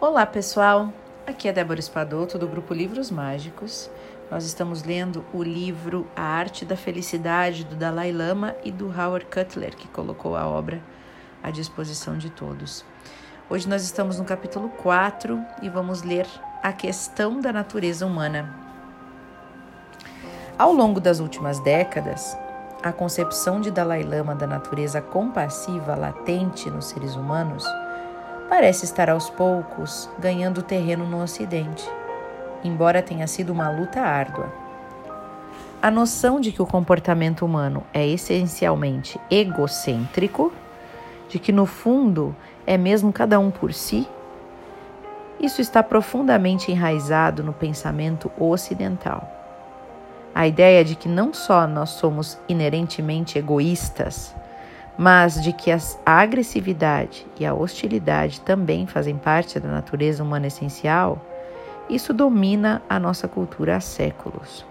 Olá pessoal, aqui é Débora Espadoto do grupo Livros Mágicos. Nós estamos lendo o livro A Arte da Felicidade do Dalai Lama e do Howard Cutler, que colocou a obra à disposição de todos. Hoje nós estamos no capítulo 4 e vamos ler A Questão da Natureza Humana. Ao longo das últimas décadas, a concepção de Dalai Lama da natureza compassiva latente nos seres humanos parece estar aos poucos ganhando terreno no Ocidente, embora tenha sido uma luta árdua. A noção de que o comportamento humano é essencialmente egocêntrico, de que no fundo é mesmo cada um por si, isso está profundamente enraizado no pensamento ocidental. A ideia de que não só nós somos inerentemente egoístas, mas de que a agressividade e a hostilidade também fazem parte da natureza humana essencial, isso domina a nossa cultura há séculos.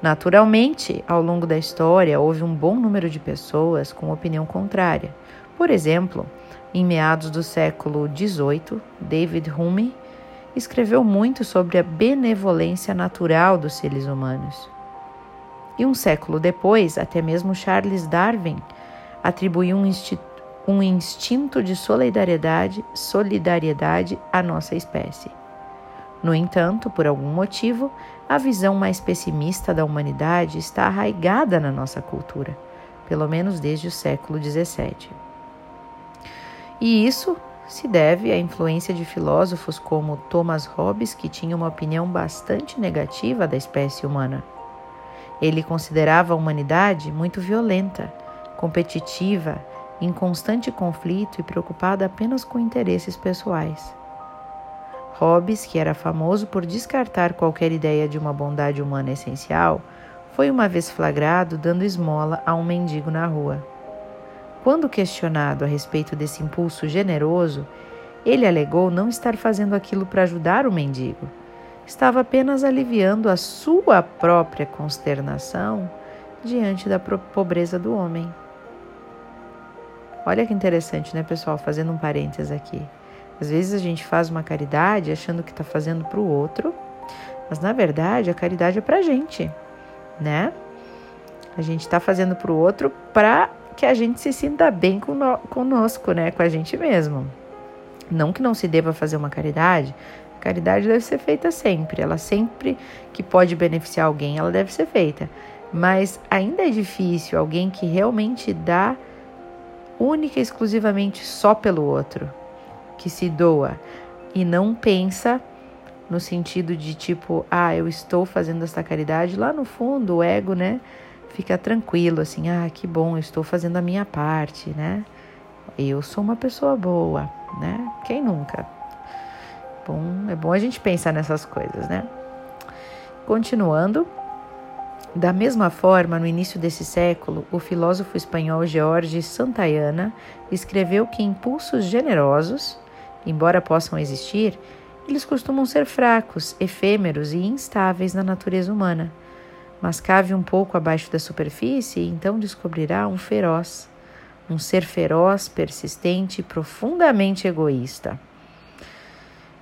Naturalmente, ao longo da história, houve um bom número de pessoas com opinião contrária. Por exemplo, em meados do século XVIII, David Hume escreveu muito sobre a benevolência natural dos seres humanos. E um século depois, até mesmo Charles Darwin atribuiu um, um instinto de solidariedade, solidariedade à nossa espécie. No entanto, por algum motivo, a visão mais pessimista da humanidade está arraigada na nossa cultura, pelo menos desde o século XVII. E isso se deve à influência de filósofos como Thomas Hobbes, que tinha uma opinião bastante negativa da espécie humana. Ele considerava a humanidade muito violenta competitiva, em constante conflito e preocupada apenas com interesses pessoais. Hobbes, que era famoso por descartar qualquer ideia de uma bondade humana essencial, foi uma vez flagrado dando esmola a um mendigo na rua. Quando questionado a respeito desse impulso generoso, ele alegou não estar fazendo aquilo para ajudar o mendigo. Estava apenas aliviando a sua própria consternação diante da pobreza do homem. Olha que interessante, né, pessoal? Fazendo um parênteses aqui. Às vezes a gente faz uma caridade achando que está fazendo para o outro, mas na verdade a caridade é para a gente, né? A gente está fazendo para o outro para que a gente se sinta bem conosco, né? Com a gente mesmo. Não que não se deva fazer uma caridade, a caridade deve ser feita sempre. Ela sempre que pode beneficiar alguém, ela deve ser feita. Mas ainda é difícil alguém que realmente dá única e exclusivamente só pelo outro, que se doa e não pensa no sentido de tipo, ah, eu estou fazendo esta caridade, lá no fundo o ego, né, fica tranquilo assim, ah, que bom, eu estou fazendo a minha parte, né? Eu sou uma pessoa boa, né? Quem nunca? Bom, é bom a gente pensar nessas coisas, né? Continuando, da mesma forma, no início desse século, o filósofo espanhol George Santayana escreveu que impulsos generosos, embora possam existir, eles costumam ser fracos, efêmeros e instáveis na natureza humana. Mas cave um pouco abaixo da superfície e então descobrirá um feroz, um ser feroz, persistente e profundamente egoísta.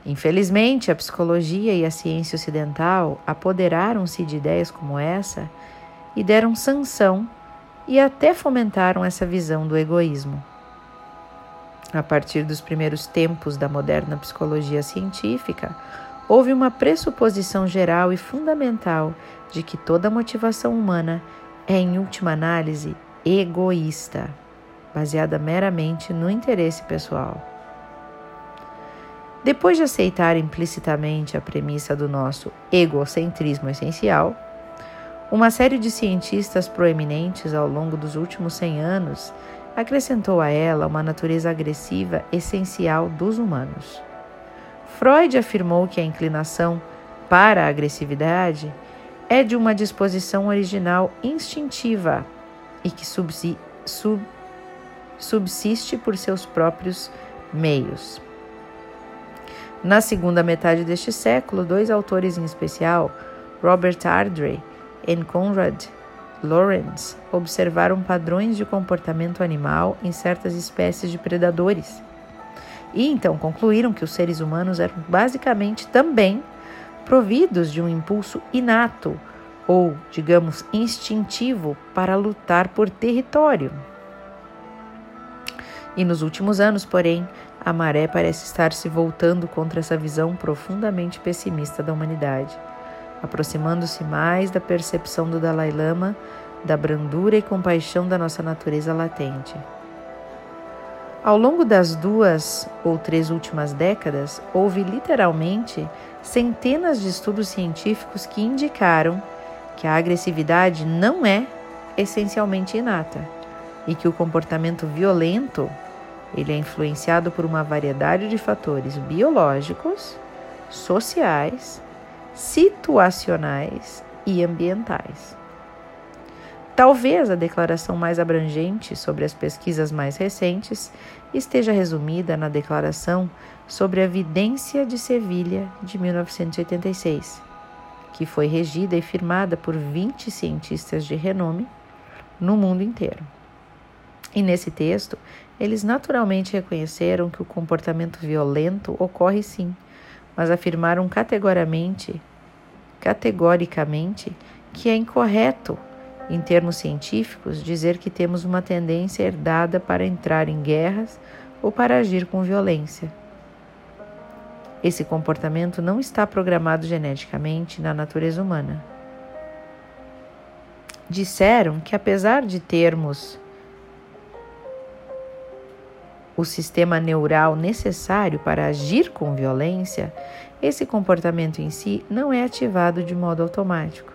Infelizmente, a psicologia e a ciência ocidental apoderaram-se de ideias como essa e deram sanção e até fomentaram essa visão do egoísmo. A partir dos primeiros tempos da moderna psicologia científica, houve uma pressuposição geral e fundamental de que toda motivação humana é, em última análise, egoísta, baseada meramente no interesse pessoal. Depois de aceitar implicitamente a premissa do nosso egocentrismo essencial, uma série de cientistas proeminentes ao longo dos últimos 100 anos acrescentou a ela uma natureza agressiva essencial dos humanos. Freud afirmou que a inclinação para a agressividade é de uma disposição original instintiva e que subsiste por seus próprios meios. Na segunda metade deste século, dois autores em especial, Robert Ardrey e Conrad Lorenz, observaram padrões de comportamento animal em certas espécies de predadores E então concluíram que os seres humanos eram basicamente também providos de um impulso inato ou, digamos, instintivo para lutar por território. E nos últimos anos, porém, a maré parece estar se voltando contra essa visão profundamente pessimista da humanidade, aproximando-se mais da percepção do Dalai Lama da brandura e compaixão da nossa natureza latente. Ao longo das duas ou três últimas décadas, houve literalmente centenas de estudos científicos que indicaram que a agressividade não é essencialmente inata e que o comportamento violento ele é influenciado por uma variedade de fatores biológicos, sociais, situacionais e ambientais. Talvez a declaração mais abrangente sobre as pesquisas mais recentes esteja resumida na Declaração sobre a Evidência de Sevilha de 1986, que foi regida e firmada por 20 cientistas de renome no mundo inteiro. E nesse texto, eles naturalmente reconheceram que o comportamento violento ocorre sim, mas afirmaram categoricamente, categoricamente que é incorreto em termos científicos, dizer que temos uma tendência herdada para entrar em guerras ou para agir com violência. Esse comportamento não está programado geneticamente na natureza humana. Disseram que, apesar de termos o sistema neural necessário para agir com violência, esse comportamento em si não é ativado de modo automático.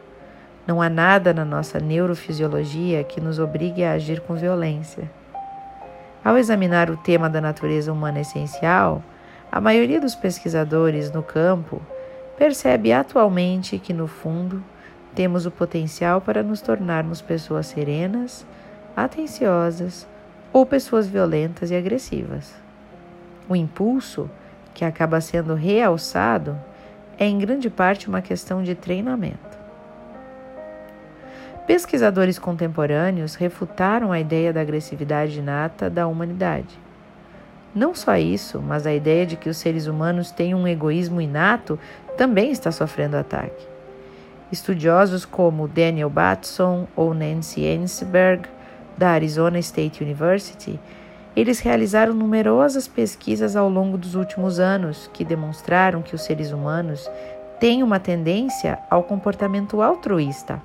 Não há nada na nossa neurofisiologia que nos obrigue a agir com violência. Ao examinar o tema da natureza humana essencial, a maioria dos pesquisadores no campo percebe atualmente que, no fundo, temos o potencial para nos tornarmos pessoas serenas, atenciosas ou pessoas violentas e agressivas. O impulso, que acaba sendo realçado, é em grande parte uma questão de treinamento. Pesquisadores contemporâneos refutaram a ideia da agressividade inata da humanidade. Não só isso, mas a ideia de que os seres humanos têm um egoísmo inato também está sofrendo ataque. Estudiosos como Daniel Batson ou Nancy Ensberg, da Arizona State University, eles realizaram numerosas pesquisas ao longo dos últimos anos que demonstraram que os seres humanos têm uma tendência ao comportamento altruísta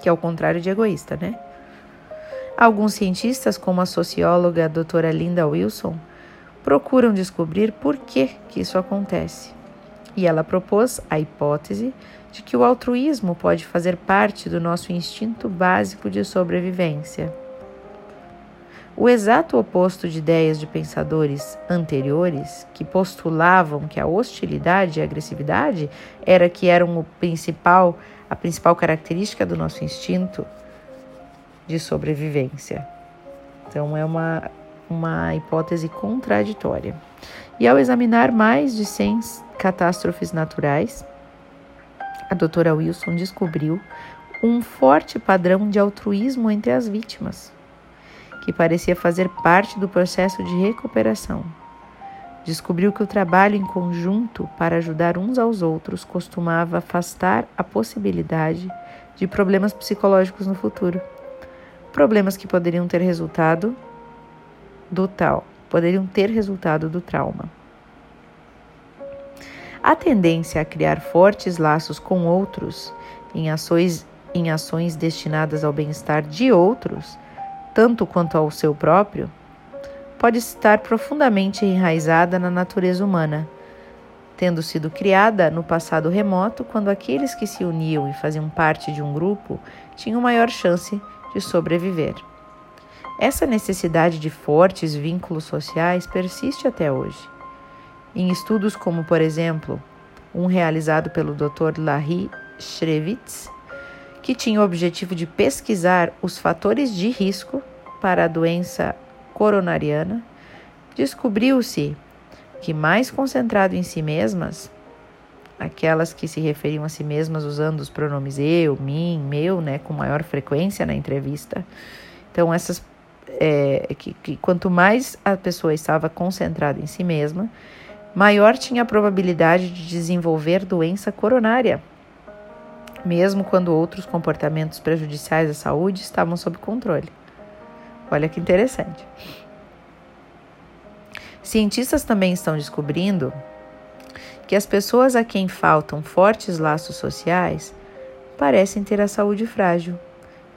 que é o contrário de egoísta, né? Alguns cientistas, como a socióloga doutora Linda Wilson, procuram descobrir por que, que isso acontece. E ela propôs a hipótese de que o altruísmo pode fazer parte do nosso instinto básico de sobrevivência. O exato oposto de ideias de pensadores anteriores que postulavam que a hostilidade e a agressividade era que eram o principal a principal característica do nosso instinto de sobrevivência. Então, é uma, uma hipótese contraditória. E ao examinar mais de 100 catástrofes naturais, a doutora Wilson descobriu um forte padrão de altruísmo entre as vítimas, que parecia fazer parte do processo de recuperação. Descobriu que o trabalho em conjunto para ajudar uns aos outros costumava afastar a possibilidade de problemas psicológicos no futuro. Problemas que poderiam ter resultado do tal, poderiam ter resultado do trauma. A tendência a criar fortes laços com outros em ações, em ações destinadas ao bem-estar de outros, tanto quanto ao seu próprio, pode estar profundamente enraizada na natureza humana, tendo sido criada no passado remoto, quando aqueles que se uniam e faziam parte de um grupo tinham maior chance de sobreviver. Essa necessidade de fortes vínculos sociais persiste até hoje. Em estudos como, por exemplo, um realizado pelo Dr. Larry Shrevitz, que tinha o objetivo de pesquisar os fatores de risco para a doença coronariana, descobriu-se que mais concentrado em si mesmas, aquelas que se referiam a si mesmas usando os pronomes eu, mim, meu, né, com maior frequência na entrevista. Então essas é, que, que quanto mais a pessoa estava concentrada em si mesma, maior tinha a probabilidade de desenvolver doença coronária, mesmo quando outros comportamentos prejudiciais à saúde estavam sob controle. Olha que interessante. Cientistas também estão descobrindo que as pessoas a quem faltam fortes laços sociais parecem ter a saúde frágil,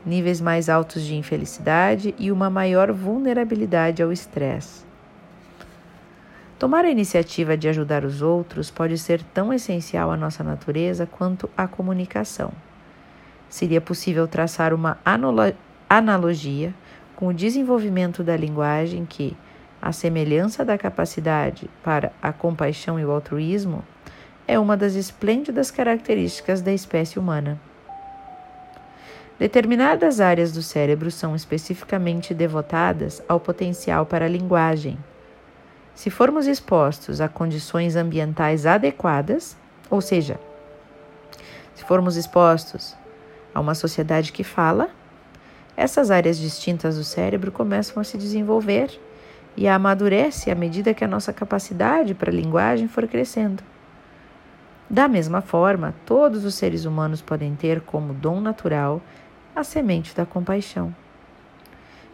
níveis mais altos de infelicidade e uma maior vulnerabilidade ao estresse. Tomar a iniciativa de ajudar os outros pode ser tão essencial à nossa natureza quanto a comunicação. Seria possível traçar uma analogia com o desenvolvimento da linguagem que, à semelhança da capacidade para a compaixão e o altruísmo, é uma das esplêndidas características da espécie humana. Determinadas áreas do cérebro são especificamente devotadas ao potencial para a linguagem. Se formos expostos a condições ambientais adequadas, ou seja, se formos expostos a uma sociedade que fala, essas áreas distintas do cérebro começam a se desenvolver e amadurece à medida que a nossa capacidade para a linguagem for crescendo. Da mesma forma, todos os seres humanos podem ter como dom natural a semente da compaixão.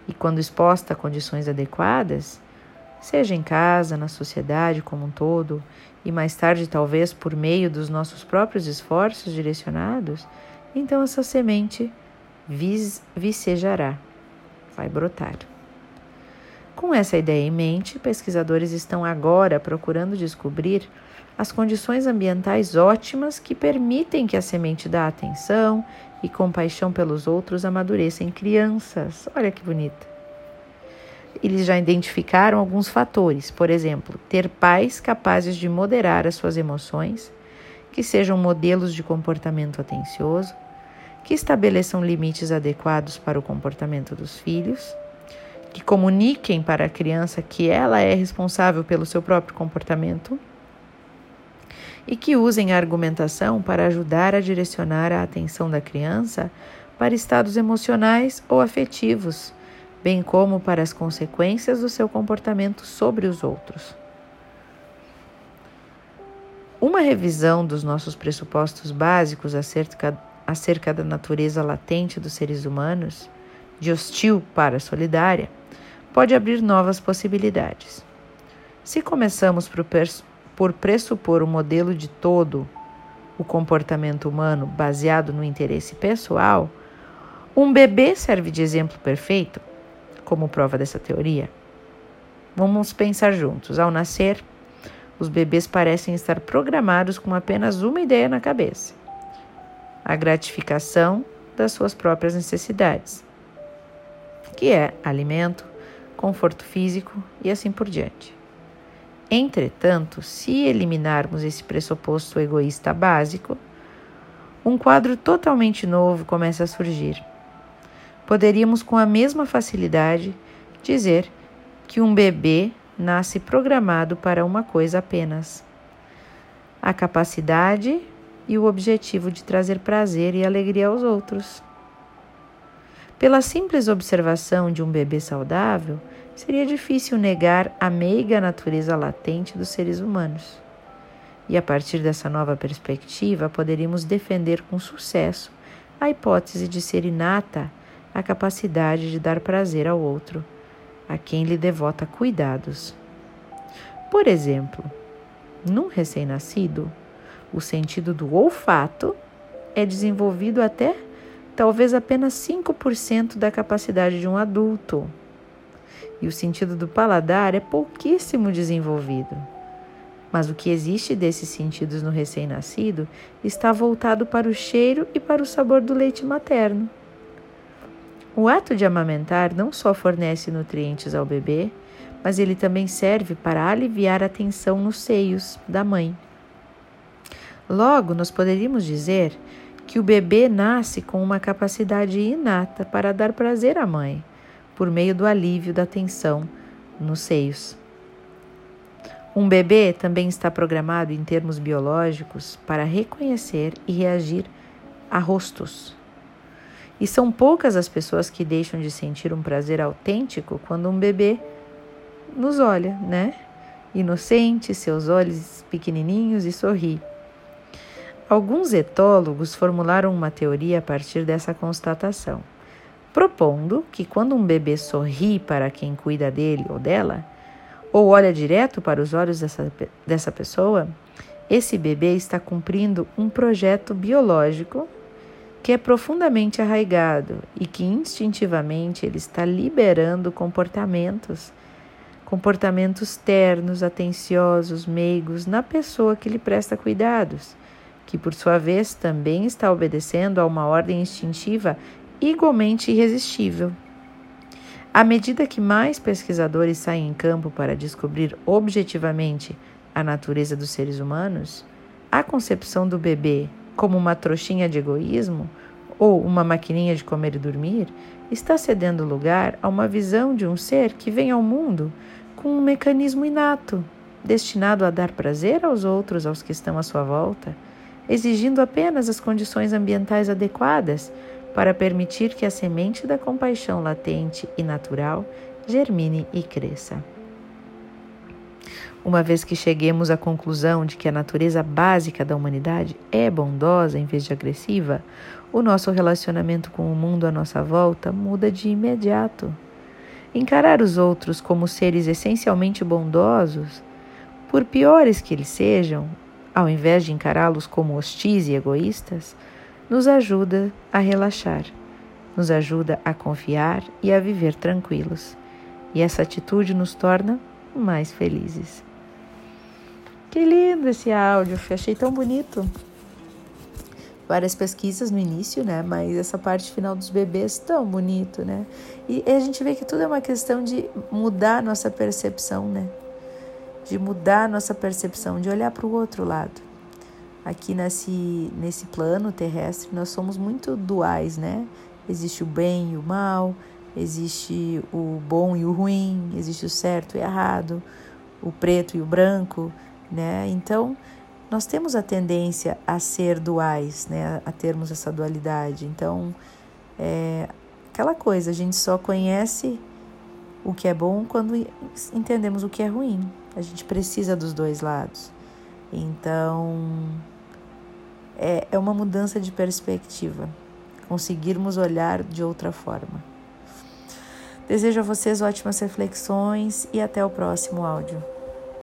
E quando exposta a condições adequadas, seja em casa, na sociedade como um todo, e mais tarde, talvez por meio dos nossos próprios esforços direcionados, então essa semente vicejará, vai brotar. Com essa ideia em mente, pesquisadores estão agora procurando descobrir as condições ambientais ótimas que permitem que a semente da atenção e compaixão pelos outros amadureça em crianças. Olha que bonita. Eles já identificaram alguns fatores, por exemplo, ter pais capazes de moderar as suas emoções, que sejam modelos de comportamento atencioso, que estabeleçam limites adequados para o comportamento dos filhos, que comuniquem para a criança que ela é responsável pelo seu próprio comportamento e que usem a argumentação para ajudar a direcionar a atenção da criança para estados emocionais ou afetivos, bem como para as consequências do seu comportamento sobre os outros. Uma revisão dos nossos pressupostos básicos acerca, acerca da natureza latente dos seres humanos, de hostil para solidária, pode abrir novas possibilidades. Se começamos por, por pressupor o um modelo de todo o comportamento humano baseado no interesse pessoal, um bebê serve de exemplo perfeito como prova dessa teoria. Vamos pensar juntos. Ao nascer, os bebês parecem estar programados com apenas uma ideia na cabeça: a gratificação das suas próprias necessidades, que é alimento, conforto físico e assim por diante. Entretanto, se eliminarmos esse pressuposto egoísta básico, um quadro totalmente novo começa a surgir. Poderíamos, com a mesma facilidade, dizer que um bebê nasce programado para uma coisa apenas: a capacidade e o objetivo de trazer prazer e alegria aos outros. Pela simples observação de um bebê saudável, seria difícil negar a meiga natureza latente dos seres humanos. E a partir dessa nova perspectiva, poderíamos defender com sucesso a hipótese de ser inata a capacidade de dar prazer ao outro, a quem lhe devota cuidados. Por exemplo, num recém-nascido, o sentido do olfato é desenvolvido até talvez apenas 5% da capacidade de um adulto e o sentido do paladar é pouquíssimo desenvolvido. Mas o que existe desses sentidos no recém-nascido está voltado para o cheiro e para o sabor do leite materno. O ato de amamentar não só fornece nutrientes ao bebê, mas ele também serve para aliviar a tensão nos seios da mãe. Logo, nós poderíamos dizer que o bebê nasce com uma capacidade inata para dar prazer à mãe por meio do alívio da tensão nos seios. Um bebê também está programado em termos biológicos para reconhecer e reagir a rostos. E são poucas as pessoas que deixam de sentir um prazer autêntico quando um bebê nos olha, né? Inocente, seus olhos pequenininhos e sorri. Alguns etólogos formularam uma teoria a partir dessa constatação, propondo que quando um bebê sorri para quem cuida dele ou dela, ou olha direto para os olhos dessa, dessa pessoa, esse bebê está cumprindo um projeto biológico que é profundamente arraigado e que instintivamente ele está liberando comportamentos, comportamentos ternos, atenciosos, meigos na pessoa que lhe presta cuidados, que por sua vez também está obedecendo a uma ordem instintiva igualmente irresistível. À medida que mais pesquisadores saem em campo para descobrir objetivamente a natureza dos seres humanos, a concepção do bebê como uma trouxinha de egoísmo ou uma maquininha de comer e dormir, está cedendo lugar a uma visão de um ser que vem ao mundo com um mecanismo inato, destinado a dar prazer aos outros, aos que estão à sua volta, exigindo apenas as condições ambientais adequadas para permitir que a semente da compaixão latente e natural germine e cresça. Uma vez que cheguemos à conclusão de que a natureza básica da humanidade é bondosa em vez de agressiva, o nosso relacionamento com o mundo à nossa volta muda de imediato. Encarar os outros como seres essencialmente bondosos, por piores que eles sejam, ao invés de encará-los como hostis e egoístas, nos ajuda a relaxar, nos ajuda a confiar e a viver tranquilos. E essa atitude nos torna mais felizes. Que lindo esse áudio, achei tão bonito. Várias pesquisas no início, né? Mas essa parte final dos bebês tão bonito, né? E a gente vê que tudo é uma questão de mudar nossa percepção, né? De mudar nossa percepção, de olhar para o outro lado. Aqui nesse, nesse plano terrestre, nós somos muito duais, né? Existe o bem e o mal, existe o bom e o ruim, existe o certo e o errado, o preto e o branco né? Então, nós temos a tendência a ser duais, né? A termos essa dualidade. Então, é aquela coisa, a gente só conhece o que é bom quando entendemos o que é ruim. A gente precisa dos dois lados. Então, é, é uma mudança de perspectiva. Conseguirmos olhar de outra forma. Desejo a vocês ótimas reflexões e até o próximo áudio.